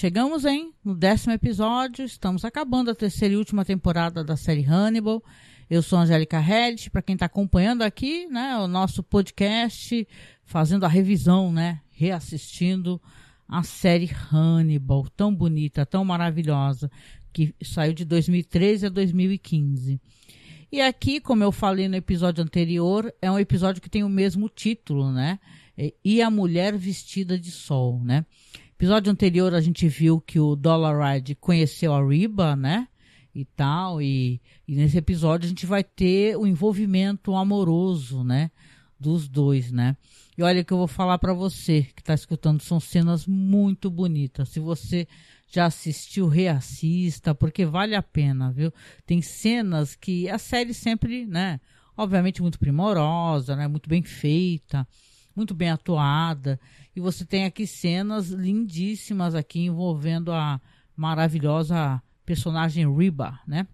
Chegamos, hein? No décimo episódio, estamos acabando a terceira e última temporada da série Hannibal. Eu sou Angélica Head, para quem está acompanhando aqui, né, o nosso podcast, fazendo a revisão, né, reassistindo a série Hannibal, tão bonita, tão maravilhosa, que saiu de 2013 a 2015. E aqui, como eu falei no episódio anterior, é um episódio que tem o mesmo título, né? E a Mulher Vestida de Sol, né? Episódio anterior a gente viu que o Dollar Ride conheceu a Riba, né? E tal, e, e nesse episódio a gente vai ter o envolvimento amoroso, né? Dos dois, né? E olha que eu vou falar para você que está escutando, são cenas muito bonitas. Se você já assistiu, reassista, porque vale a pena, viu? Tem cenas que a série sempre, né? Obviamente muito primorosa, né? Muito bem feita, muito bem atuada. E você tem aqui cenas lindíssimas aqui envolvendo a maravilhosa personagem Riba, né?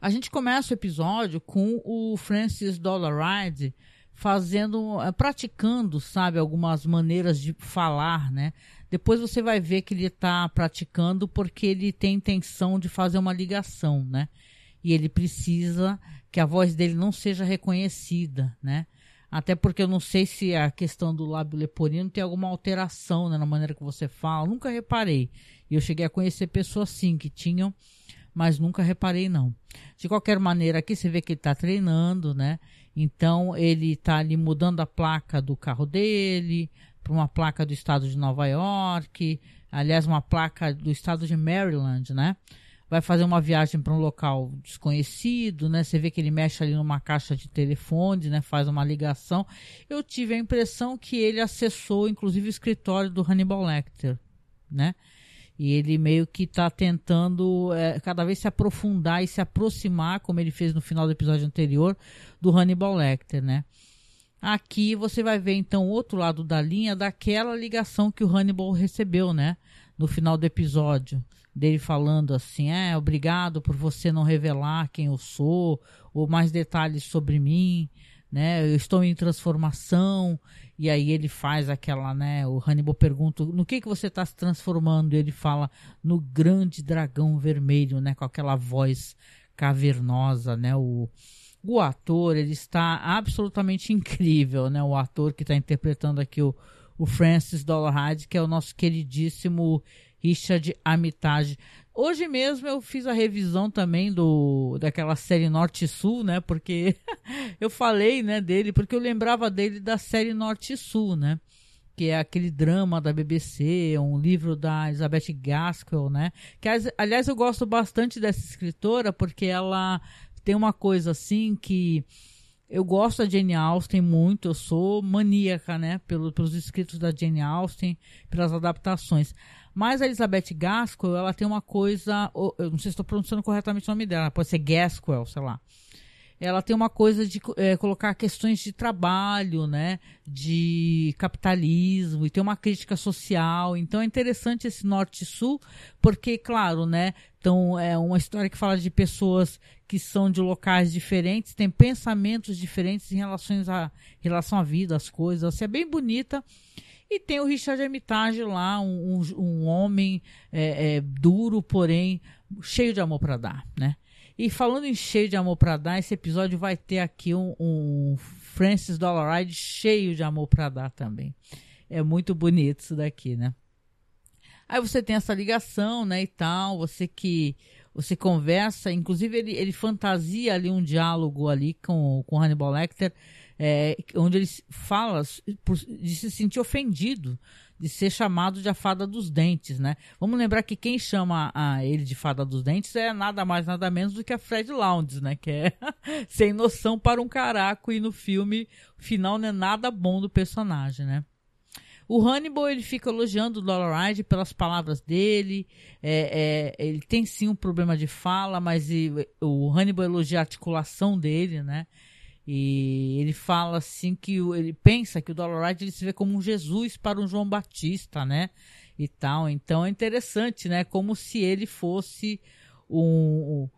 A gente começa o episódio com o Francis Dollaride fazendo, eh, praticando, sabe, algumas maneiras de falar, né? Depois você vai ver que ele está praticando porque ele tem intenção de fazer uma ligação, né? E ele precisa que a voz dele não seja reconhecida, né? Até porque eu não sei se a questão do lábio leporino tem alguma alteração né, na maneira que você fala. nunca reparei. E eu cheguei a conhecer pessoas sim que tinham, mas nunca reparei não. De qualquer maneira, aqui você vê que ele está treinando, né? Então ele está ali mudando a placa do carro dele, para uma placa do estado de Nova York, aliás, uma placa do estado de Maryland, né? Vai fazer uma viagem para um local desconhecido, né? Você vê que ele mexe ali numa caixa de telefone, né? Faz uma ligação. Eu tive a impressão que ele acessou, inclusive, o escritório do Hannibal Lecter, né? E ele meio que está tentando é, cada vez se aprofundar e se aproximar, como ele fez no final do episódio anterior, do Hannibal Lecter, né? Aqui você vai ver então o outro lado da linha daquela ligação que o Hannibal recebeu, né? No final do episódio, dele falando assim: é, obrigado por você não revelar quem eu sou, ou mais detalhes sobre mim, né? Eu estou em transformação. E aí ele faz aquela, né? O Hannibal pergunta: no que, que você está se transformando? E ele fala: no grande dragão vermelho, né? Com aquela voz cavernosa, né? O o ator, ele está absolutamente incrível, né? O ator que está interpretando aqui o, o Francis Dolarhyde, que é o nosso queridíssimo Richard Armitage. Hoje mesmo eu fiz a revisão também do daquela série Norte Sul, né? Porque eu falei, né, dele, porque eu lembrava dele da série Norte Sul, né? Que é aquele drama da BBC, um livro da Elizabeth Gaskell, né? Que aliás eu gosto bastante dessa escritora porque ela tem uma coisa assim que eu gosto da Jane Austen muito, eu sou maníaca, né, pelo, pelos escritos da Jane Austen, pelas adaptações. Mas a Elizabeth Gaskell, ela tem uma coisa, eu não sei se estou pronunciando corretamente o nome dela, pode ser Gaskell, sei lá ela tem uma coisa de é, colocar questões de trabalho, né, de capitalismo e tem uma crítica social. Então é interessante esse norte-sul, porque claro, né, então é uma história que fala de pessoas que são de locais diferentes, têm pensamentos diferentes em relação à relação à vida, às coisas. Assim, é bem bonita. E tem o Richard Hermitage lá, um, um, homem é, é, duro, porém cheio de amor para dar, né? E falando em cheio de amor para dar, esse episódio vai ter aqui um, um Francis Dollaride cheio de amor para dar também. É muito bonito isso daqui, né? Aí você tem essa ligação, né, e tal, você que você conversa, inclusive ele, ele fantasia ali um diálogo ali com, com Hannibal Lecter, é, onde ele fala de se sentir ofendido de ser chamado de a fada dos dentes, né? Vamos lembrar que quem chama a ele de fada dos dentes é nada mais nada menos do que a Fred Lounds, né? Que é sem noção para um caraco e no filme o final não é nada bom do personagem, né? O Hannibal ele fica elogiando o Dollaride pelas palavras dele. É, é, ele tem sim um problema de fala, mas o Hannibal elogia a articulação dele, né? E ele fala assim que ele pensa que o Dollaride ele se vê como um Jesus para um João Batista, né? E tal. Então é interessante, né? Como se ele fosse um,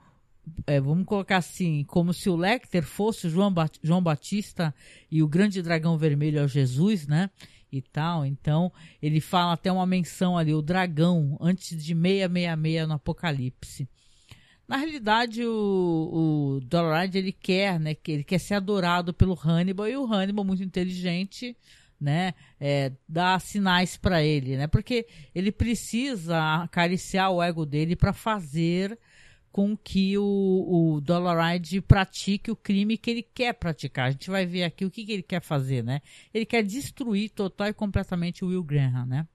é, vamos colocar assim, como se o Lecter fosse João, João Batista e o grande dragão vermelho é o Jesus, né? e tal. Então, ele fala até uma menção ali, o dragão, antes de 666 no Apocalipse. Na realidade, o, o ele quer, né, que ele quer ser adorado pelo Hannibal e o Hannibal, muito inteligente, né, é, dá sinais para ele, né, porque ele precisa acariciar o ego dele para fazer com que o, o pratique o crime que ele quer praticar. A gente vai ver aqui o que, que ele quer fazer, né? Ele quer destruir total e completamente o Will Graham, né?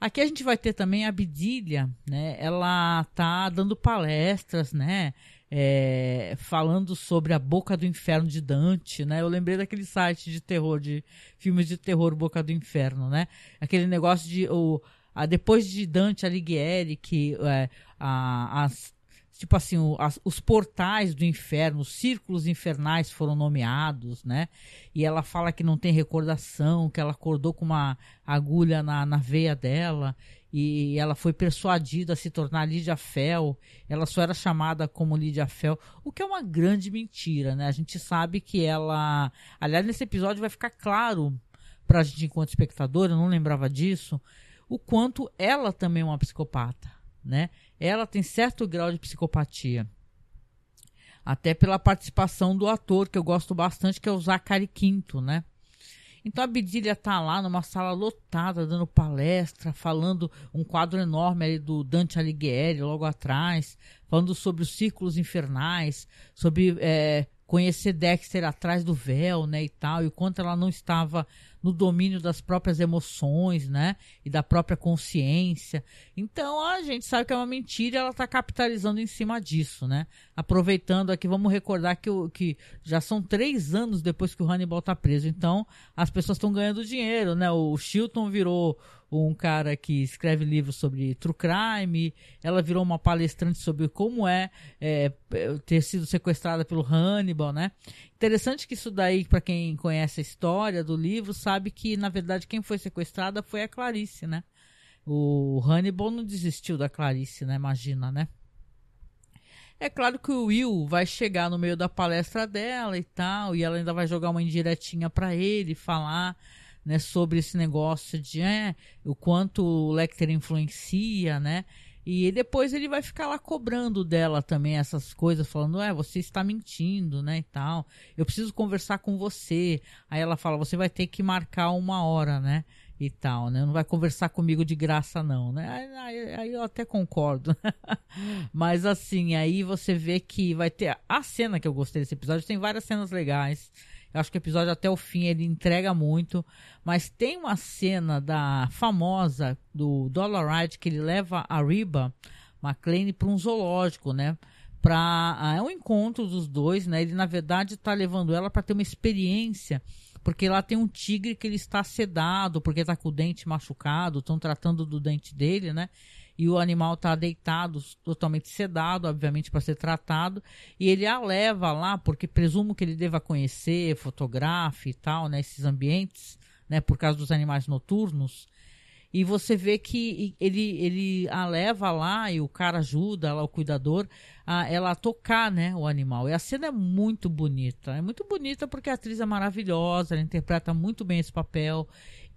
Aqui a gente vai ter também a Bidilha, né? Ela tá dando palestras, né? É, falando sobre a Boca do Inferno de Dante, né? Eu lembrei daquele site de terror, de filmes de terror Boca do Inferno, né? Aquele negócio de o, a, depois de Dante Alighieri, que é, a, as tipo assim, o, as, os portais do inferno, os círculos infernais foram nomeados, né? E ela fala que não tem recordação, que ela acordou com uma agulha na, na veia dela e ela foi persuadida a se tornar Lídia Fel. Ela só era chamada como Lídia Fel, o que é uma grande mentira, né? A gente sabe que ela. Aliás, nesse episódio vai ficar claro pra gente, enquanto espectador, eu não lembrava disso, o quanto ela também é uma psicopata, né? Ela tem certo grau de psicopatia. Até pela participação do ator, que eu gosto bastante, que é o Zachary Quinto, né? Então a Bidilha tá lá numa sala lotada, dando palestra, falando um quadro enorme ali do Dante Alighieri logo atrás, falando sobre os círculos infernais, sobre é, conhecer Dexter atrás do véu, né, e tal, e o quanto ela não estava no domínio das próprias emoções, né? E da própria consciência. Então a gente sabe que é uma mentira ela está capitalizando em cima disso, né? Aproveitando aqui, vamos recordar que, que já são três anos depois que o Hannibal está preso. Então as pessoas estão ganhando dinheiro, né? O Chilton virou um cara que escreve livros sobre true crime, ela virou uma palestrante sobre como é, é ter sido sequestrada pelo Hannibal, né? Interessante que isso daí, para quem conhece a história do livro, sabe que na verdade quem foi sequestrada foi a Clarice, né? O Hannibal não desistiu da Clarice, né? Imagina, né? É claro que o Will vai chegar no meio da palestra dela e tal, e ela ainda vai jogar uma indiretinha para ele, falar né, sobre esse negócio de é, o quanto o Lecter influencia, né? E depois ele vai ficar lá cobrando dela também essas coisas, falando, é, você está mentindo, né, e tal. Eu preciso conversar com você. Aí ela fala, você vai ter que marcar uma hora, né, e tal, né. Não vai conversar comigo de graça, não, né. Aí, aí eu até concordo. Mas assim, aí você vê que vai ter... A cena que eu gostei desse episódio, tem várias cenas legais. Eu acho que o episódio até o fim ele entrega muito. Mas tem uma cena da famosa do Dollaride que ele leva a Riba McLean para um zoológico, né? Pra, ah, é um encontro dos dois, né? Ele na verdade está levando ela para ter uma experiência porque lá tem um tigre que ele está sedado, porque está com o dente machucado, estão tratando do dente dele, né? E o animal está deitado, totalmente sedado, obviamente, para ser tratado, e ele a leva lá, porque presumo que ele deva conhecer, fotografe e tal, né, esses ambientes, né, por causa dos animais noturnos, e você vê que ele, ele a leva lá e o cara ajuda lá, o cuidador, a ela a tocar, né, o animal. E a cena é muito bonita. É muito bonita porque a atriz é maravilhosa, ela interpreta muito bem esse papel.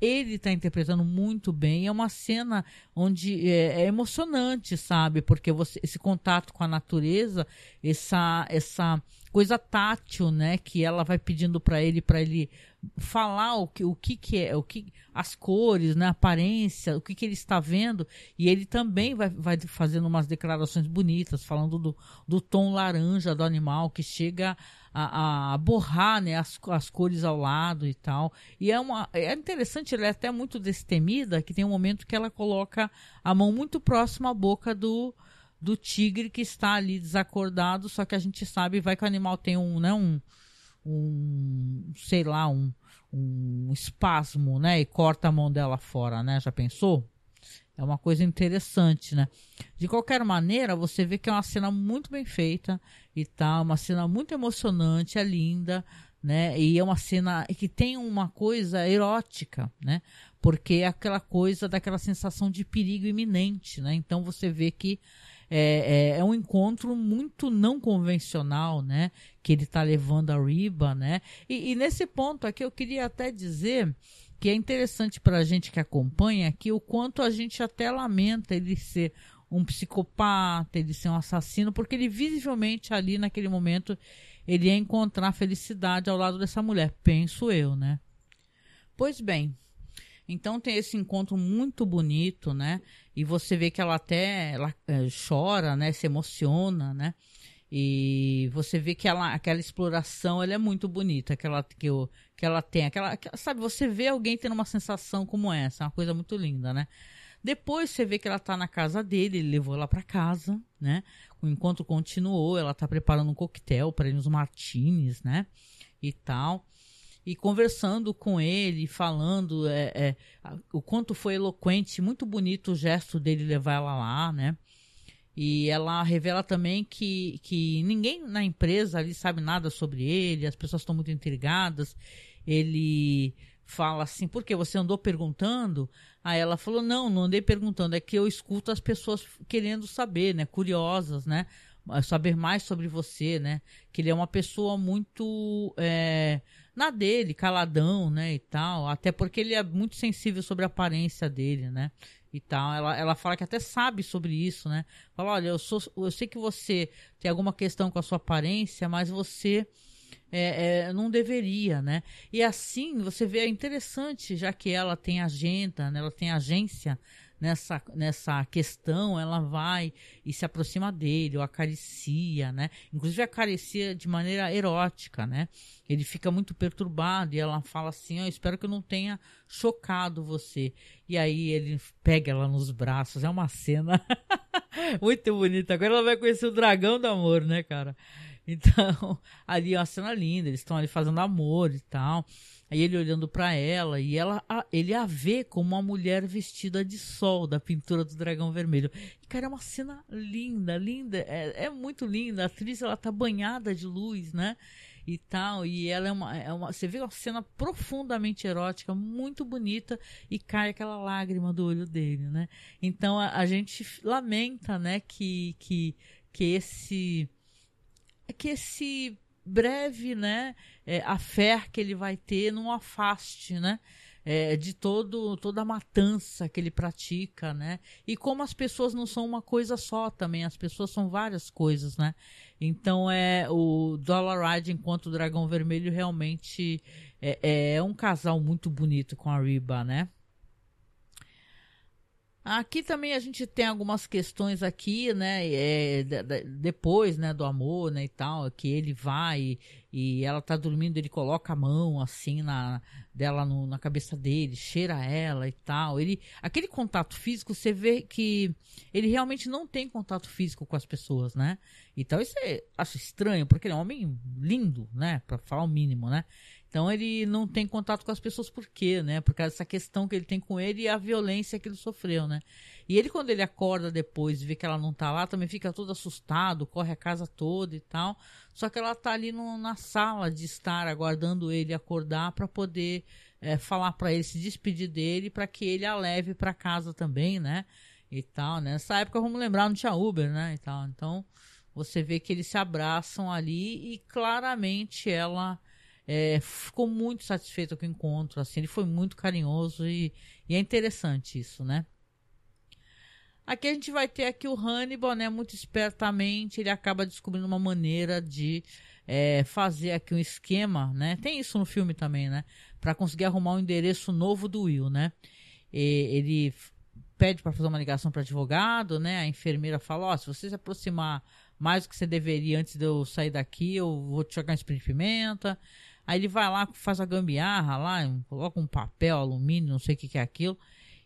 Ele está interpretando muito bem. É uma cena onde é, é, emocionante, sabe? Porque você, esse contato com a natureza, essa, essa coisa tátil, né? Que ela vai pedindo para ele, para ele falar o que, o que, que é, o que, as cores, né? A aparência, o que, que ele está vendo. E ele também vai, vai fazendo umas declarações bonitas, falando do, do tom laranja do animal que chega a, a, borrar né, as, as cores ao lado e tal. E é, uma, é interessante, ela é até muito destemida, que tem um momento que ela coloca a mão muito próxima à boca do, do tigre que está ali desacordado, só que a gente sabe, vai que o animal tem um, né, um, um sei lá, um, um espasmo, né, e corta a mão dela fora, né, já pensou? É uma coisa interessante, né? De qualquer maneira, você vê que é uma cena muito bem feita e tal, uma cena muito emocionante, é linda, né? E é uma cena que tem uma coisa erótica, né? Porque é aquela coisa daquela sensação de perigo iminente, né? Então você vê que é, é, é um encontro muito não convencional, né? Que ele está levando a Riba, né? E, e nesse ponto aqui eu queria até dizer que é interessante para a gente que acompanha que o quanto a gente até lamenta ele ser um psicopata, ele ser um assassino, porque ele visivelmente ali naquele momento ele ia encontrar felicidade ao lado dessa mulher, penso eu, né? Pois bem, então tem esse encontro muito bonito, né? E você vê que ela até ela, é, chora, né? Se emociona, né? E você vê que ela, aquela exploração ela é muito bonita, que ela, que, eu, que ela tem. Aquela, sabe, você vê alguém tendo uma sensação como essa, é uma coisa muito linda, né? Depois você vê que ela tá na casa dele, ele levou ela para casa, né? O encontro continuou, ela tá preparando um coquetel para ele, uns martinis, né? E tal. E conversando com ele, falando é, é, o quanto foi eloquente, muito bonito o gesto dele levar ela lá, né? E ela revela também que, que ninguém na empresa ali sabe nada sobre ele, as pessoas estão muito intrigadas. Ele fala assim, por que você andou perguntando? Aí ela falou, não, não andei perguntando, é que eu escuto as pessoas querendo saber, né, curiosas, né, saber mais sobre você, né, que ele é uma pessoa muito, é, na dele, caladão, né, e tal, até porque ele é muito sensível sobre a aparência dele, né, e tal. Ela, ela fala que até sabe sobre isso, né? Fala, olha, eu, sou, eu sei que você tem alguma questão com a sua aparência, mas você é, é, não deveria, né? E assim, você vê, é interessante, já que ela tem agenda, né? ela tem agência nessa, nessa questão, ela vai e se aproxima dele, ou acaricia, né? Inclusive acaricia de maneira erótica, né? Ele fica muito perturbado e ela fala assim, eu espero que eu não tenha chocado você. E aí ele pega ela nos braços, é uma cena muito bonita. Agora ela vai conhecer o dragão do amor, né, cara? Então, ali é uma cena linda, eles estão ali fazendo amor e tal. Aí ele olhando para ela e ela, ele a vê como uma mulher vestida de sol da pintura do dragão vermelho. E, cara, é uma cena linda, linda, é, é muito linda. A atriz ela tá banhada de luz, né? E tal, e ela é uma, é uma. Você vê uma cena profundamente erótica, muito bonita, e cai aquela lágrima do olho dele, né? Então a, a gente lamenta, né, que, que, que esse. que esse breve, né, é, a fé que ele vai ter não afaste, né, é, de todo toda a matança que ele pratica, né, e como as pessoas não são uma coisa só também, as pessoas são várias coisas, né, então é o Dollar Ride enquanto o Dragão Vermelho realmente é, é um casal muito bonito com a Riba, né. Aqui também a gente tem algumas questões aqui, né? É, de, de, depois, né, do amor, né, e tal, que ele vai e, e, ela tá dormindo, ele coloca a mão assim na dela no, na cabeça dele, cheira ela e tal. Ele, aquele contato físico, você vê que ele realmente não tem contato físico com as pessoas, né? Então isso é, acho estranho, porque ele é um homem lindo, né, para falar o mínimo, né? Então ele não tem contato com as pessoas por quê, né? Por causa dessa questão que ele tem com ele e a violência que ele sofreu, né? E ele, quando ele acorda depois e vê que ela não tá lá, também fica todo assustado, corre a casa toda e tal. Só que ela tá ali no, na sala de estar, aguardando ele acordar para poder é, falar para ele, se despedir dele, para que ele a leve para casa também, né? E tal, né? Nessa época, vamos lembrar, não tinha Uber, né? E tal. Então, você vê que eles se abraçam ali e claramente ela é, ficou muito satisfeito com o encontro, assim, ele foi muito carinhoso e, e, é interessante isso, né? Aqui a gente vai ter aqui o Hannibal, né, muito espertamente, ele acaba descobrindo uma maneira de é, fazer aqui um esquema, né? Tem isso no filme também, né? Para conseguir arrumar um endereço novo do Will, né? E, ele pede para fazer uma ligação para advogado, né? A enfermeira fala: Ó, oh, se você se aproximar mais do que você deveria antes de eu sair daqui, eu vou te jogar um espírito de pimenta. Aí ele vai lá, faz a gambiarra lá, coloca um papel, alumínio, não sei o que, que é aquilo,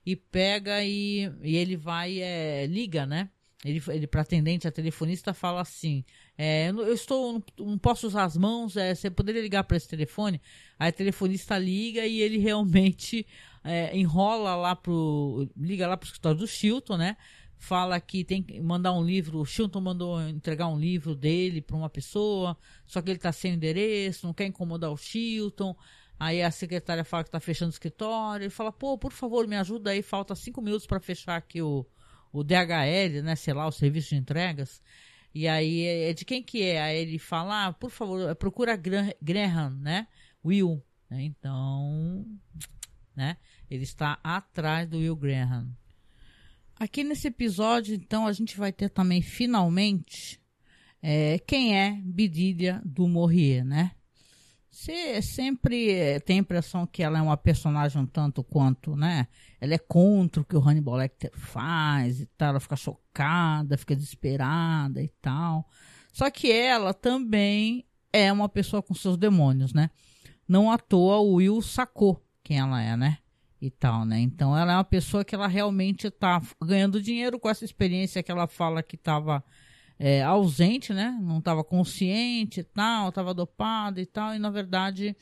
e pega e, e ele vai, é, liga, né? Ele, ele para atendente, a telefonista, fala assim: é, Eu estou, não posso usar as mãos, é, você poderia ligar para esse telefone? Aí a telefonista liga e ele realmente é, enrola lá pro. liga lá pro escritório do Chilton, né? Fala que tem que mandar um livro, o Chilton mandou entregar um livro dele para uma pessoa, só que ele está sem endereço, não quer incomodar o Chilton. Aí a secretária fala que está fechando o escritório. Ele fala, pô, por favor, me ajuda aí, falta cinco minutos para fechar aqui o, o DHL, né, sei lá, o serviço de entregas. E aí, é, é de quem que é? Aí ele fala, ah, por favor, procura Graham, né, Will. Então, né? Ele está atrás do Will Graham. Aqui nesse episódio, então, a gente vai ter também, finalmente, é, quem é Bidilha do Morrier, né? Você sempre é, tem a impressão que ela é uma personagem um tanto quanto, né? Ela é contra o que o Hannibal Lecter faz e tal, ela fica chocada, fica desesperada e tal. Só que ela também é uma pessoa com seus demônios, né? Não à toa o Will sacou quem ela é, né? E tal, né? Então ela é uma pessoa que ela realmente tá ganhando dinheiro com essa experiência que ela fala que estava é, ausente, né? Não estava consciente e tal, estava dopada e tal. E na verdade,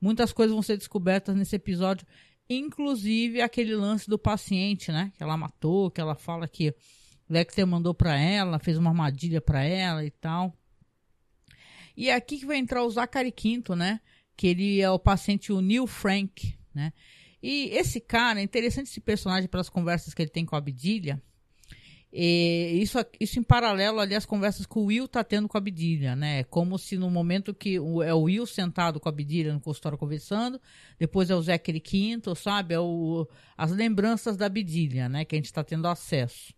muitas coisas vão ser descobertas nesse episódio, inclusive aquele lance do paciente, né? Que ela matou, que ela fala que Lecter mandou para ela, fez uma armadilha para ela e tal. E é aqui que vai entrar o Zachary Quinto, né? Que ele é o paciente, o Neil Frank, né? E esse cara, é interessante esse personagem pelas conversas que ele tem com a Abdilha. Isso, isso em paralelo ali às conversas que o Will tá tendo com a Abdilha, né? Como se no momento que o, é o Will sentado com a Abdilha no consultório conversando, depois é o Zachary Quinto, sabe? É o, as lembranças da Abdilha, né? Que a gente está tendo acesso.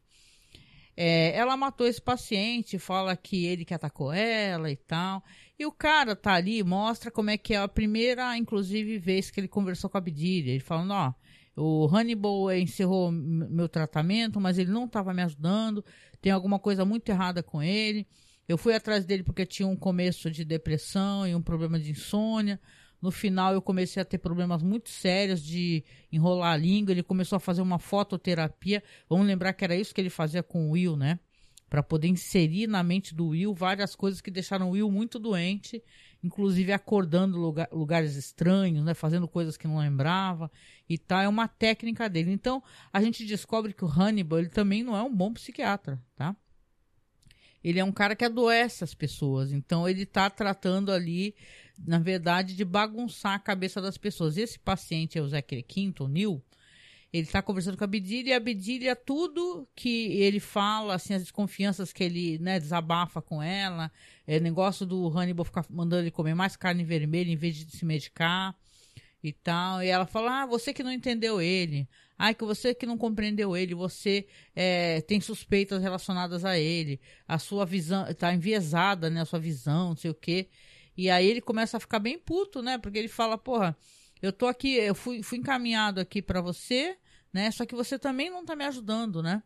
É, ela matou esse paciente, fala que ele que atacou ela e tal. E o cara tá ali, mostra como é que é a primeira, inclusive, vez que ele conversou com a Abdília. Ele falando, ó, o Hannibal encerrou meu tratamento, mas ele não estava me ajudando, tem alguma coisa muito errada com ele. Eu fui atrás dele porque tinha um começo de depressão e um problema de insônia. No final eu comecei a ter problemas muito sérios de enrolar a língua. Ele começou a fazer uma fototerapia. Vamos lembrar que era isso que ele fazia com o Will, né? Para poder inserir na mente do Will várias coisas que deixaram o Will muito doente, inclusive acordando lugar, lugares estranhos, né? Fazendo coisas que não lembrava e tal. É uma técnica dele. Então a gente descobre que o Hannibal ele também não é um bom psiquiatra, tá? Ele é um cara que adoece as pessoas. Então ele está tratando ali na verdade, de bagunçar a cabeça das pessoas. Esse paciente é o Zé Quinto, o Neil, ele está conversando com a Bedilha e a Bedilha, tudo que ele fala, assim, as desconfianças que ele né, desabafa com ela, é negócio do Hannibal ficar mandando ele comer mais carne vermelha em vez de se medicar e tal. E ela fala: Ah, você que não entendeu ele. Ah, que você que não compreendeu ele, você é, tem suspeitas relacionadas a ele. A sua visão está enviesada, né? A sua visão, não sei o quê. E aí ele começa a ficar bem puto, né? Porque ele fala, porra, eu tô aqui, eu fui, fui encaminhado aqui para você, né? Só que você também não tá me ajudando, né?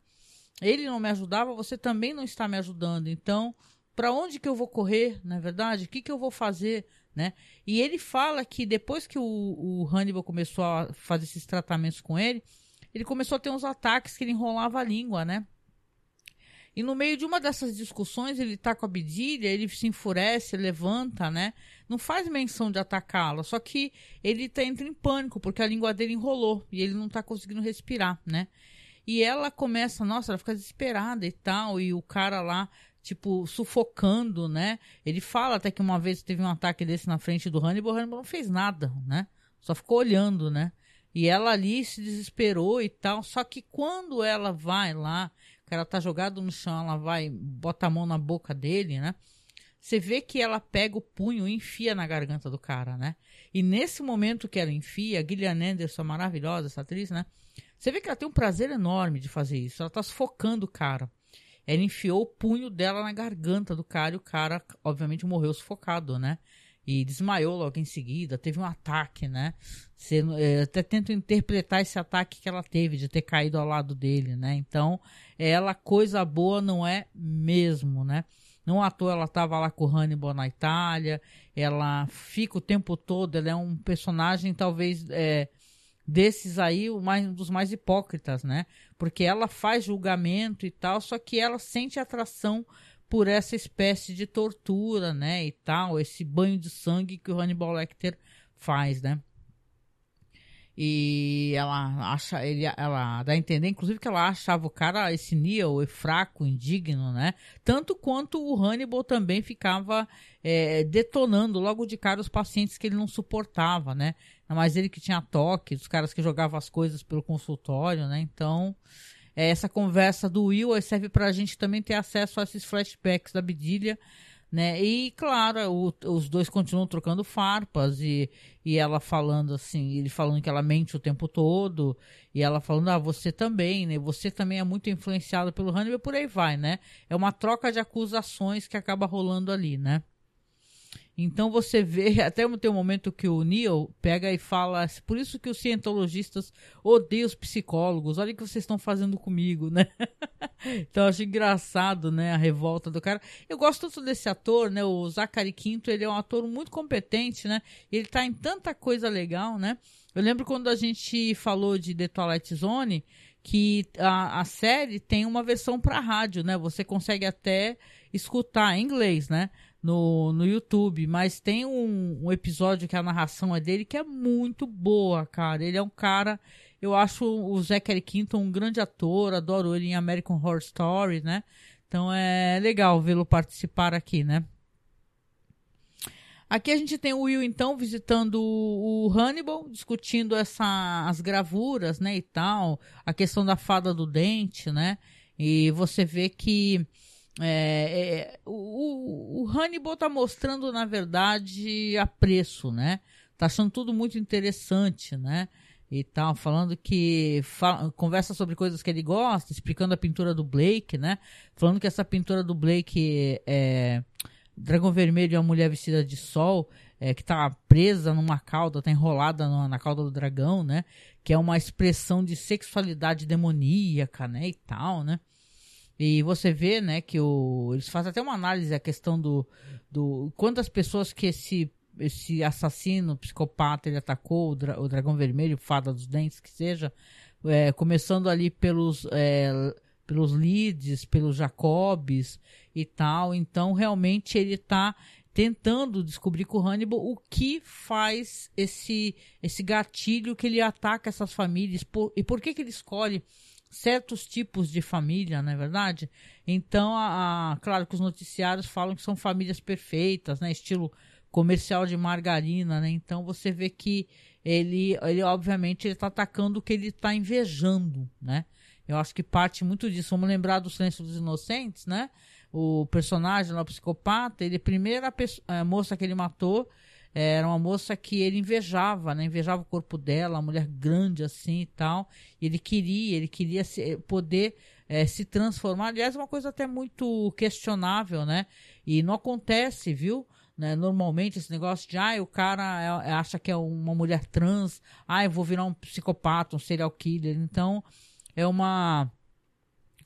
Ele não me ajudava, você também não está me ajudando. Então, para onde que eu vou correr, na é verdade? O que que eu vou fazer, né? E ele fala que depois que o, o Hannibal começou a fazer esses tratamentos com ele, ele começou a ter uns ataques que ele enrolava a língua, né? E no meio de uma dessas discussões, ele tá com a Bedilha, ele se enfurece, levanta, né? Não faz menção de atacá-la, só que ele tá, entra em pânico, porque a língua dele enrolou e ele não tá conseguindo respirar, né? E ela começa, nossa, ela fica desesperada e tal, e o cara lá, tipo, sufocando, né? Ele fala até que uma vez teve um ataque desse na frente do Hannibal, o Hannibal não fez nada, né? Só ficou olhando, né? E ela ali se desesperou e tal, só que quando ela vai lá cara tá jogado no chão, ela vai, bota a mão na boca dele, né? Você vê que ela pega o punho e enfia na garganta do cara, né? E nesse momento que ela enfia, a Gillian Anderson, maravilhosa, essa atriz, né? Você vê que ela tem um prazer enorme de fazer isso. Ela tá sufocando o cara. Ela enfiou o punho dela na garganta do cara e o cara, obviamente, morreu sufocado, né? E desmaiou logo em seguida, teve um ataque, né? Você, é, até tento interpretar esse ataque que ela teve de ter caído ao lado dele, né? Então, ela coisa boa não é mesmo, né? Não à toa ela estava lá com o Hannibal na Itália, ela fica o tempo todo, ela é um personagem talvez é, desses aí, o mais, um dos mais hipócritas, né? Porque ela faz julgamento e tal, só que ela sente atração por essa espécie de tortura, né, e tal, esse banho de sangue que o Hannibal Lecter faz, né? E ela acha, ele, ela dá a entender, inclusive, que ela achava o cara, esse é fraco, indigno, né? Tanto quanto o Hannibal também ficava é, detonando logo de cara os pacientes que ele não suportava, né? Mas ele que tinha toque, os caras que jogavam as coisas pelo consultório, né? Então, é, essa conversa do Will serve para a gente também ter acesso a esses flashbacks da Bedilha, né? E claro, o, os dois continuam trocando farpas e, e ela falando assim, ele falando que ela mente o tempo todo e ela falando, ah, você também, né? Você também é muito influenciado pelo Hannibal, por aí vai, né? É uma troca de acusações que acaba rolando ali, né? Então você vê, até tem um momento que o Neil pega e fala, por isso que os cientologistas odeiam os psicólogos, olha o que vocês estão fazendo comigo, né? então eu acho engraçado, né, a revolta do cara. Eu gosto tanto desse ator, né, o Zachary Quinto, ele é um ator muito competente, né? Ele tá em tanta coisa legal, né? Eu lembro quando a gente falou de The Twilight Zone, que a, a série tem uma versão para rádio, né? Você consegue até escutar em inglês, né? No, no YouTube, mas tem um, um, episódio que a narração é dele que é muito boa, cara. Ele é um cara, eu acho o Zachary Quinto um grande ator, adoro ele em American Horror Story, né? Então é legal vê-lo participar aqui, né? Aqui a gente tem o Will, então, visitando o Hannibal, discutindo essa, as gravuras, né, e tal, a questão da fada do dente, né? E você vê que é, é, o, o Hannibal tá mostrando, na verdade, apreço, né? Tá achando tudo muito interessante, né? E tal, falando que. Fala, conversa sobre coisas que ele gosta, explicando a pintura do Blake, né? Falando que essa pintura do Blake é. Dragão Vermelho é uma mulher vestida de sol, é, que tá presa numa cauda, tá enrolada na, na cauda do dragão, né? Que é uma expressão de sexualidade demoníaca, né? E tal, né? E você vê, né, que o, eles fazem até uma análise a questão do, do quantas pessoas que esse esse assassino, psicopata, ele atacou o, dra o dragão vermelho, fada dos dentes, que seja, é, começando ali pelos é, pelos Leeds, pelos Jacobs e tal. Então, realmente ele está tentando descobrir com o Hannibal o que faz esse esse gatilho que ele ataca essas famílias por, e por que que ele escolhe certos tipos de família, não é verdade? Então, a, a, claro que os noticiários falam que são famílias perfeitas, né? Estilo comercial de margarina, né? Então você vê que ele, ele obviamente, ele está atacando o que ele está invejando, né? Eu acho que parte muito disso. Vamos lembrar do Silêncio dos Inocentes, né? O personagem o psicopata, ele, a primeira a moça que ele matou, era uma moça que ele invejava, né? Invejava o corpo dela, uma mulher grande assim e tal. Ele queria, ele queria se, poder é, se transformar. Aliás, é uma coisa até muito questionável, né? E não acontece, viu? Né? Normalmente esse negócio de, ah, o cara é, acha que é uma mulher trans, ah, eu vou virar um psicopata, um serial killer. Então, é uma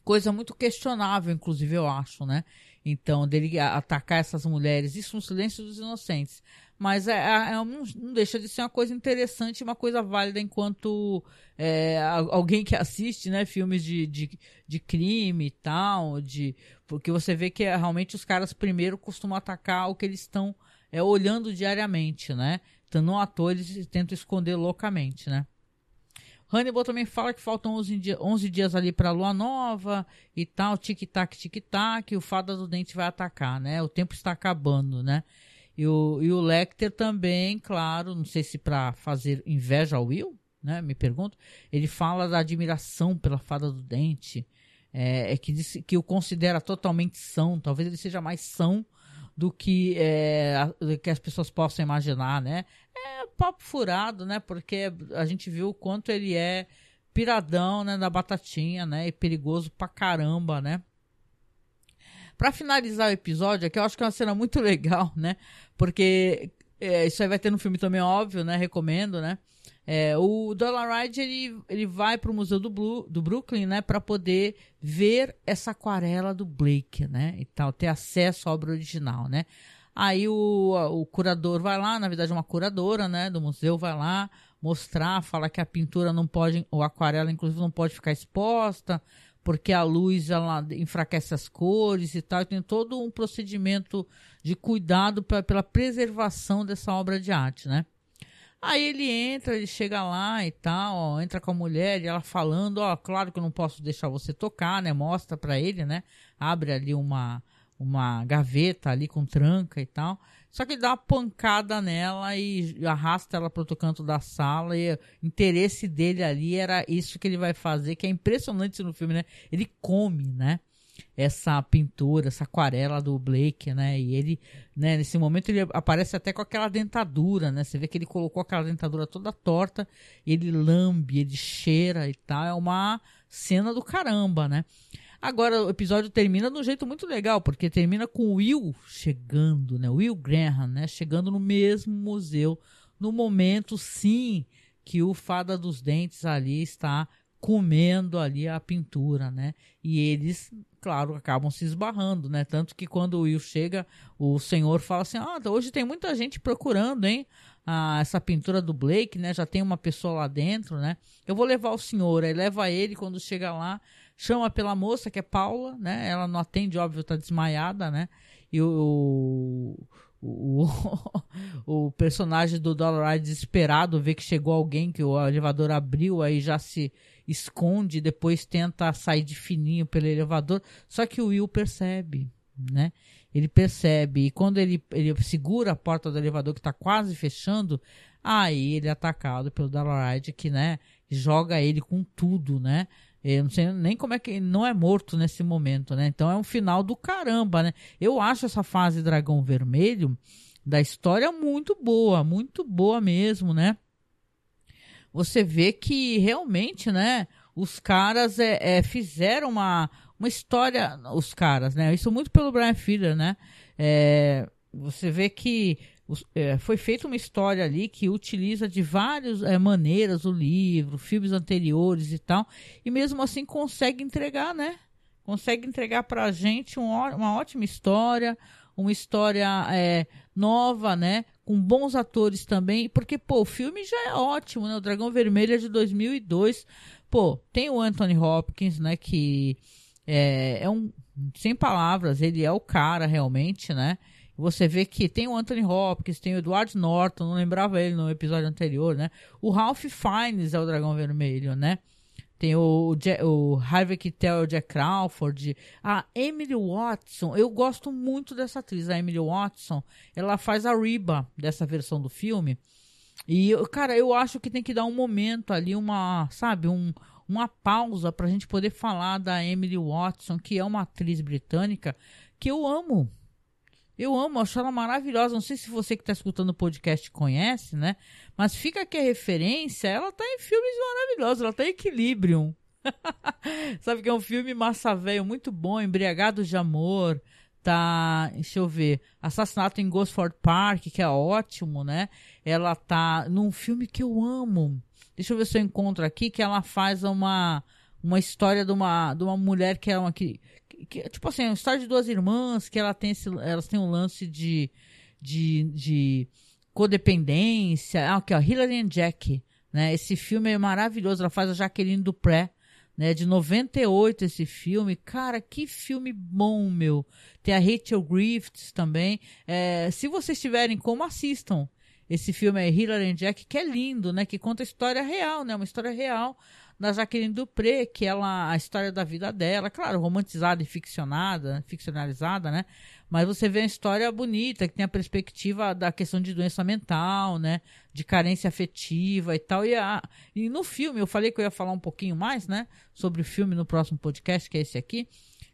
coisa muito questionável, inclusive, eu acho, né? Então, dele atacar essas mulheres, isso no silêncio dos inocentes. Mas é, é, é não deixa de ser uma coisa interessante, uma coisa válida enquanto é, alguém que assiste, né, filmes de, de, de crime e tal, de, porque você vê que é, realmente os caras primeiro costumam atacar o que eles estão é, olhando diariamente, né? Então, não toa eles tentam esconder loucamente, né? Hannibal também fala que faltam 11, dia, 11 dias ali para a lua nova e tal, tic-tac, tic-tac, o fada do dente vai atacar, né? O tempo está acabando, né? E o, e o Lecter também, claro, não sei se para fazer inveja ao Will, né? Me pergunto. Ele fala da admiração pela fada do dente, é, é que, diz, que o considera totalmente são. Talvez ele seja mais são do que, é, do que as pessoas possam imaginar, né? É papo furado, né? Porque a gente viu o quanto ele é piradão, né? Da batatinha, né? E perigoso pra caramba, né? Para finalizar o episódio, aqui eu acho que é uma cena muito legal, né? Porque é, isso aí vai ter no filme também, óbvio, né? Recomendo, né? É, o Dollaride ele, ele vai para o Museu do, Blue, do Brooklyn, né, para poder ver essa aquarela do Blake, né, e tal, ter acesso à obra original, né. Aí o, o curador vai lá, na verdade uma curadora, né, do museu vai lá mostrar, fala que a pintura não pode, o aquarela inclusive não pode ficar exposta, porque a luz ela enfraquece as cores e tal. Tem todo um procedimento de cuidado pra, pela preservação dessa obra de arte, né? Aí ele entra, ele chega lá e tal, ó, entra com a mulher e ela falando, ó, claro que eu não posso deixar você tocar, né? Mostra para ele, né? Abre ali uma uma gaveta ali com tranca e tal. Só que ele dá uma pancada nela e arrasta ela para outro canto da sala. E o interesse dele ali era isso que ele vai fazer, que é impressionante no filme, né? Ele come, né? essa pintura, essa aquarela do Blake, né? E ele, né, nesse momento ele aparece até com aquela dentadura, né? Você vê que ele colocou aquela dentadura toda torta, ele lambe, ele cheira e tal. É uma cena do caramba, né? Agora o episódio termina de um jeito muito legal, porque termina com o Will chegando, né? Will Graham, né? Chegando no mesmo museu, no momento, sim, que o Fada dos Dentes ali está comendo ali a pintura, né? E eles, claro, acabam se esbarrando, né? Tanto que quando o Will chega, o senhor fala assim: Ah, hoje tem muita gente procurando, hein? Ah, essa pintura do Blake, né? Já tem uma pessoa lá dentro, né? Eu vou levar o senhor. Aí leva ele quando chega lá, chama pela moça, que é Paula, né? Ela não atende, óbvio, tá desmaiada, né? E o, o, o personagem do Dollar desesperado vê que chegou alguém, que o elevador abriu, aí já se esconde, depois tenta sair de fininho pelo elevador. Só que o Will percebe, né? Ele percebe. E quando ele, ele segura a porta do elevador que está quase fechando, aí ele é atacado pelo Dallaride, que, né, joga ele com tudo, né? Eu não sei nem como é que ele não é morto nesse momento, né? Então é um final do caramba, né? Eu acho essa fase Dragão Vermelho da história muito boa, muito boa mesmo, né? você vê que realmente, né, os caras é, é, fizeram uma, uma história, os caras, né, isso muito pelo Brian Filler, né, é, você vê que é, foi feita uma história ali que utiliza de várias é, maneiras o livro, filmes anteriores e tal, e mesmo assim consegue entregar, né, consegue entregar pra gente um, uma ótima história, uma história é, nova, né? Com bons atores também, porque, pô, o filme já é ótimo, né? O Dragão Vermelho é de 2002. Pô, tem o Anthony Hopkins, né? Que é, é um. Sem palavras, ele é o cara realmente, né? Você vê que tem o Anthony Hopkins, tem o Edward Norton, não lembrava ele no episódio anterior, né? O Ralph Fiennes é o Dragão Vermelho, né? Tem o, o Harvey Keitel, o Jack Crawford. A Emily Watson. Eu gosto muito dessa atriz, a Emily Watson. Ela faz a Reba dessa versão do filme. E, cara, eu acho que tem que dar um momento ali, uma, sabe, um, uma pausa pra gente poder falar da Emily Watson, que é uma atriz britânica que eu amo. Eu amo, acho ela maravilhosa. Não sei se você que está escutando o podcast conhece, né? Mas fica aqui a referência. Ela tá em filmes maravilhosos. Ela tá em Equilibrium. Sabe que é um filme massa velho muito bom, Embriagados de Amor. Tá, deixa eu ver, Assassinato em Gosford Park, que é ótimo, né? Ela tá num filme que eu amo. Deixa eu ver se eu encontro aqui que ela faz uma uma história de uma, de uma mulher que é uma que, que, tipo assim, é uma história de duas irmãs que ela tem esse, elas têm um lance de, de, de codependência. Ah, aqui, ó, Hilary and Jack. Né? Esse filme é maravilhoso. Ela faz a Jaqueline Dupré. Né, de 98 esse filme. Cara, que filme bom, meu. Tem a Rachel Griffiths também. É, se vocês tiverem como, assistam. Esse filme é Hilary and Jack, que é lindo, né? Que conta a história real, né? Uma história real da Jaqueline Dupré, que ela a história da vida dela, claro, romantizada e ficcionada, ficcionalizada, né? Mas você vê a história bonita, que tem a perspectiva da questão de doença mental, né? De carência afetiva e tal. E, a, e no filme, eu falei que eu ia falar um pouquinho mais, né? Sobre o filme no próximo podcast, que é esse aqui.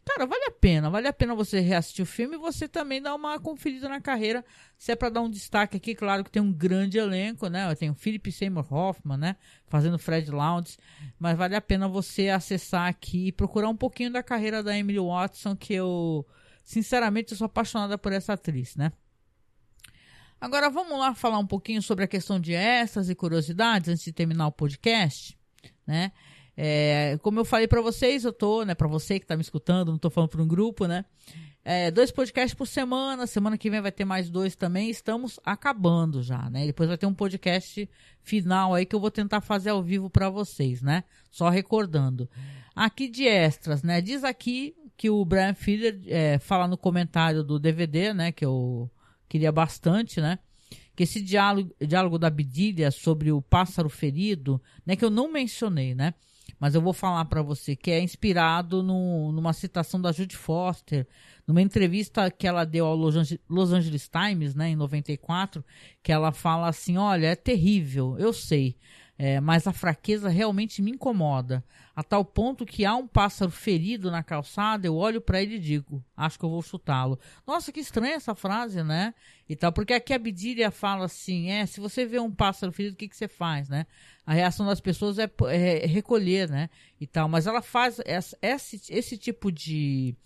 Cara, vale a pena, vale a pena você reassistir o filme e você também dar uma conferida na carreira. Se é para dar um destaque aqui, claro que tem um grande elenco, né? Tem o Philip Seymour Hoffman, né? Fazendo Fred Lounds. Mas vale a pena você acessar aqui e procurar um pouquinho da carreira da Emily Watson, que eu, sinceramente, eu sou apaixonada por essa atriz, né? Agora vamos lá falar um pouquinho sobre a questão de extras e curiosidades antes de terminar o podcast, né? É, como eu falei para vocês, eu tô, né, para você que tá me escutando, não tô falando para um grupo, né? É, dois podcasts por semana, semana que vem vai ter mais dois também, estamos acabando já, né? Depois vai ter um podcast final aí que eu vou tentar fazer ao vivo para vocês, né? Só recordando. Aqui de extras, né? Diz aqui que o Brian Filler é, fala no comentário do DVD, né? Que eu queria bastante, né? Que esse diálogo, diálogo da Bidilha sobre o pássaro ferido, né? Que eu não mencionei, né? Mas eu vou falar para você que é inspirado no, numa citação da Judy Foster, numa entrevista que ela deu ao Los Angeles Times, né, em 94, que ela fala assim: olha, é terrível, eu sei. É, mas a fraqueza realmente me incomoda, a tal ponto que há um pássaro ferido na calçada, eu olho para ele e digo, acho que eu vou chutá-lo. Nossa, que estranha essa frase, né? E tal, porque aqui a Bidília fala assim, é, se você vê um pássaro ferido, o que, que você faz, né? A reação das pessoas é, é recolher, né? E tal, mas ela faz essa, esse, esse tipo de,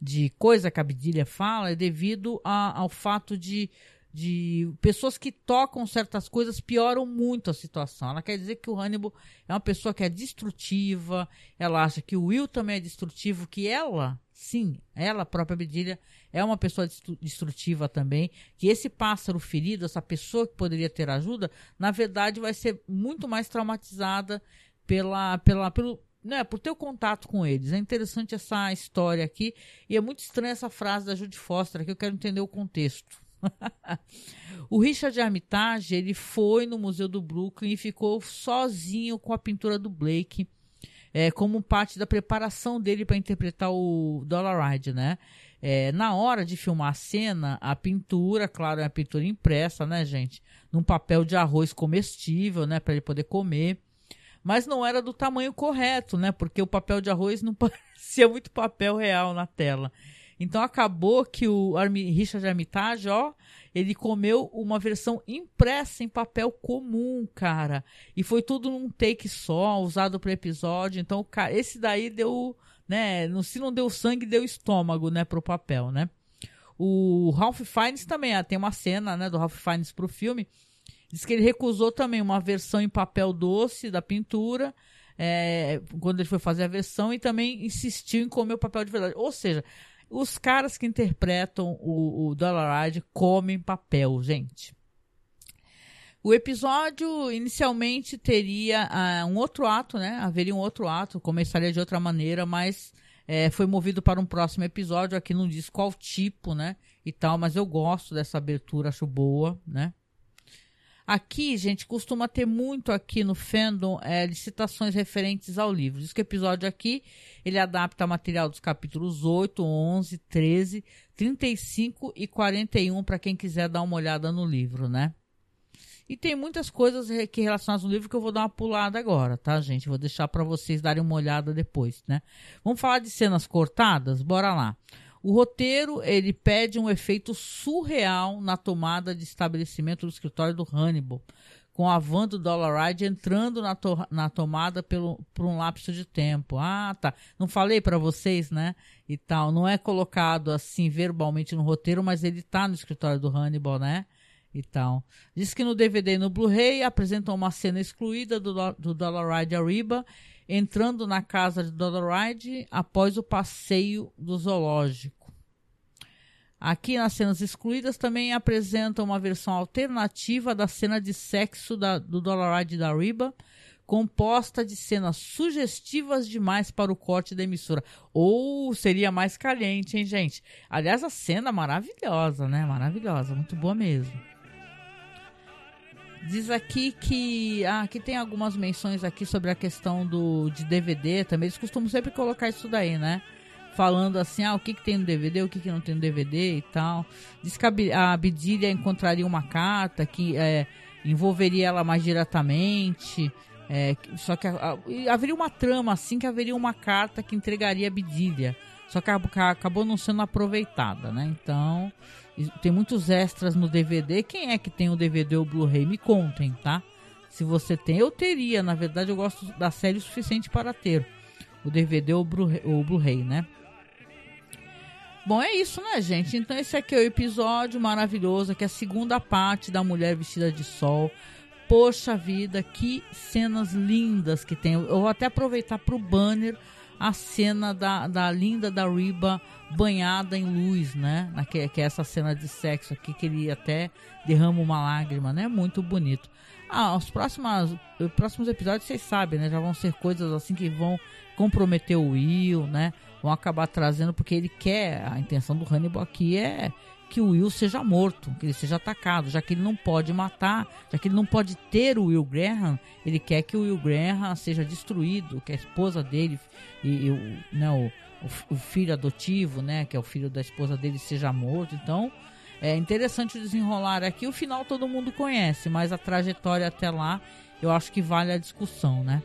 de coisa que a Bidília fala é devido a, ao fato de de pessoas que tocam certas coisas pioram muito a situação. Ela quer dizer que o Hannibal é uma pessoa que é destrutiva, ela acha que o Will também é destrutivo, que ela, sim, ela própria Bedilha é uma pessoa destrutiva também, que esse pássaro ferido, essa pessoa que poderia ter ajuda, na verdade vai ser muito mais traumatizada pela, pela, pelo, né, por ter o contato com eles. É interessante essa história aqui e é muito estranha essa frase da Judy Foster aqui, eu quero entender o contexto. o Richard Armitage ele foi no Museu do Brooklyn e ficou sozinho com a pintura do Blake, é, como parte da preparação dele para interpretar o Dollar Ride, né? É, na hora de filmar a cena, a pintura, claro, é a pintura impressa, né, gente? Num papel de arroz comestível, né, para ele poder comer. Mas não era do tamanho correto, né? Porque o papel de arroz não parecia muito papel real na tela. Então acabou que o Armi, Richard Armitage, ó, ele comeu uma versão impressa em papel comum, cara. E foi tudo num take só, usado para episódio. Então, cara, esse daí deu, né, se não deu sangue, deu estômago, né, pro papel, né? O Ralph Fiennes também, ah, tem uma cena, né, do Ralph Fiennes pro filme. Diz que ele recusou também uma versão em papel doce da pintura, é, quando ele foi fazer a versão, e também insistiu em comer o papel de verdade. Ou seja, os caras que interpretam o, o Dollaride comem papel, gente. O episódio inicialmente teria uh, um outro ato, né? Haveria um outro ato, começaria de outra maneira, mas é, foi movido para um próximo episódio. Aqui não diz qual tipo, né? E tal, mas eu gosto dessa abertura, acho boa, né? Aqui, gente, costuma ter muito aqui no fandom é, citações referentes ao livro. Diz que o episódio aqui, ele adapta material dos capítulos 8, 11, 13, 35 e 41 para quem quiser dar uma olhada no livro, né? E tem muitas coisas que relacionadas no livro que eu vou dar uma pulada agora, tá, gente? Vou deixar para vocês darem uma olhada depois, né? Vamos falar de cenas cortadas? Bora lá. O roteiro ele pede um efeito surreal na tomada de estabelecimento do escritório do Hannibal, com a van do Dollaride entrando na, to na tomada pelo, por um lapso de tempo. Ah, tá. Não falei para vocês, né? E tal. Não é colocado assim verbalmente no roteiro, mas ele tá no escritório do Hannibal, né? E tal. Diz que no DVD e no Blu-ray apresentam uma cena excluída do, do Dollaride Arriba entrando na casa de Doloride após o passeio do zoológico. Aqui nas cenas excluídas também apresentam uma versão alternativa da cena de sexo da, do Doloride da Riba, composta de cenas sugestivas demais para o corte da emissora. Ou seria mais caliente, hein, gente? Aliás, a cena maravilhosa, né? Maravilhosa, muito boa mesmo. Diz aqui que ah, aqui tem algumas menções aqui sobre a questão do de DVD também. Eles costumam sempre colocar isso daí, né? Falando assim, ah, o que, que tem no DVD, o que, que não tem no DVD e tal. Diz que a, a encontraria uma carta que é, envolveria ela mais diretamente. É, só que a, a, haveria uma trama assim que haveria uma carta que entregaria a Bidilha. Só que acabou não sendo aproveitada, né? Então, tem muitos extras no DVD. Quem é que tem o DVD ou Blu-ray? Me contem, tá? Se você tem, eu teria. Na verdade, eu gosto da série o suficiente para ter o DVD ou o Blu-ray, né? Bom, é isso, né, gente? Então, esse aqui é o episódio maravilhoso, que é a segunda parte da Mulher Vestida de Sol. Poxa vida, que cenas lindas que tem. Eu vou até aproveitar para o banner a cena da, da linda da Riba banhada em luz, né? Que, que é essa cena de sexo aqui, que ele até derrama uma lágrima, né? Muito bonito. Ah, os próximos, os próximos episódios, vocês sabem, né? Já vão ser coisas assim que vão comprometer o Will, né? Vão acabar trazendo, porque ele quer, a intenção do Hannibal aqui é que o Will seja morto, que ele seja atacado, já que ele não pode matar, já que ele não pode ter o Will Graham, ele quer que o Will Graham seja destruído, que a esposa dele e, e o, né, o, o, filho adotivo, né, que é o filho da esposa dele, seja morto. Então, é interessante desenrolar aqui. O final todo mundo conhece, mas a trajetória até lá eu acho que vale a discussão, né?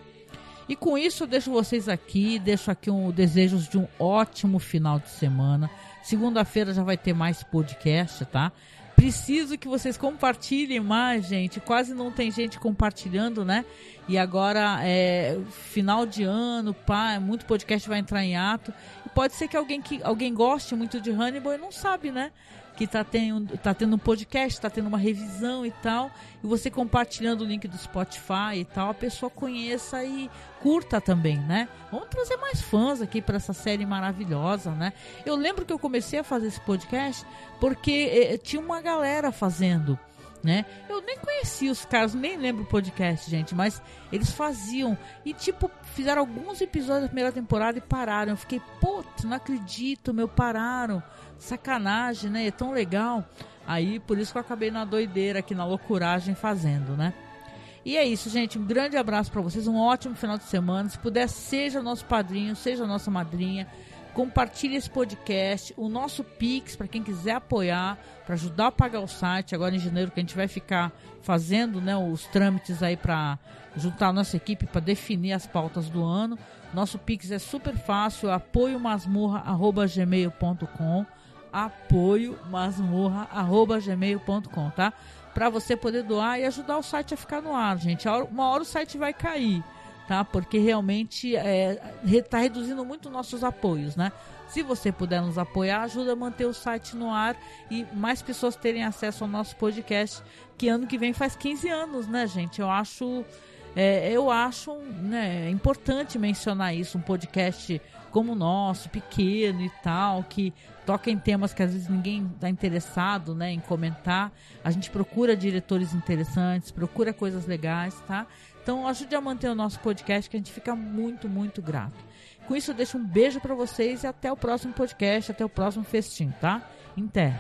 E com isso eu deixo vocês aqui, deixo aqui um desejos de um ótimo final de semana. Segunda-feira já vai ter mais podcast, tá? Preciso que vocês compartilhem mais, gente. Quase não tem gente compartilhando, né? E agora é final de ano, pá, muito podcast vai entrar em ato. E pode ser que alguém que alguém goste muito de Hannibal e não sabe, né? Que tá tendo, tá tendo um podcast, tá tendo uma revisão e tal, e você compartilhando o link do Spotify e tal, a pessoa conheça e curta também, né? Vamos trazer mais fãs aqui para essa série maravilhosa, né? Eu lembro que eu comecei a fazer esse podcast porque eh, tinha uma galera fazendo né? Eu nem conhecia os caras, nem lembro o podcast, gente, mas eles faziam e tipo fizeram alguns episódios da primeira temporada e pararam. Eu fiquei, putz, não acredito, meu, pararam sacanagem, né? É tão legal. Aí por isso que eu acabei na doideira aqui, na loucuragem fazendo, né? E é isso, gente. Um grande abraço para vocês, um ótimo final de semana. Se puder, seja nosso padrinho, seja nossa madrinha. Compartilhe esse podcast, o nosso Pix para quem quiser apoiar, para ajudar a pagar o site. Agora em janeiro que a gente vai ficar fazendo, né, os trâmites aí para juntar a nossa equipe para definir as pautas do ano. Nosso Pix é super fácil, apoiomasmurra@gmail.com apoio masmorra@gmail.com, tá? Para você poder doar e ajudar o site a ficar no ar, gente. Uma hora o site vai cair, tá? Porque realmente está é, tá reduzindo muito nossos apoios, né? Se você puder nos apoiar, ajuda a manter o site no ar e mais pessoas terem acesso ao nosso podcast, que ano que vem faz 15 anos, né, gente? Eu acho, é, eu acho né, importante mencionar isso, um podcast como o nosso, pequeno e tal, que toca em temas que às vezes ninguém está interessado né, em comentar. A gente procura diretores interessantes, procura coisas legais, tá? Então ajude a manter o nosso podcast, que a gente fica muito, muito grato. Com isso, eu deixo um beijo para vocês e até o próximo podcast, até o próximo festim, tá? Inter.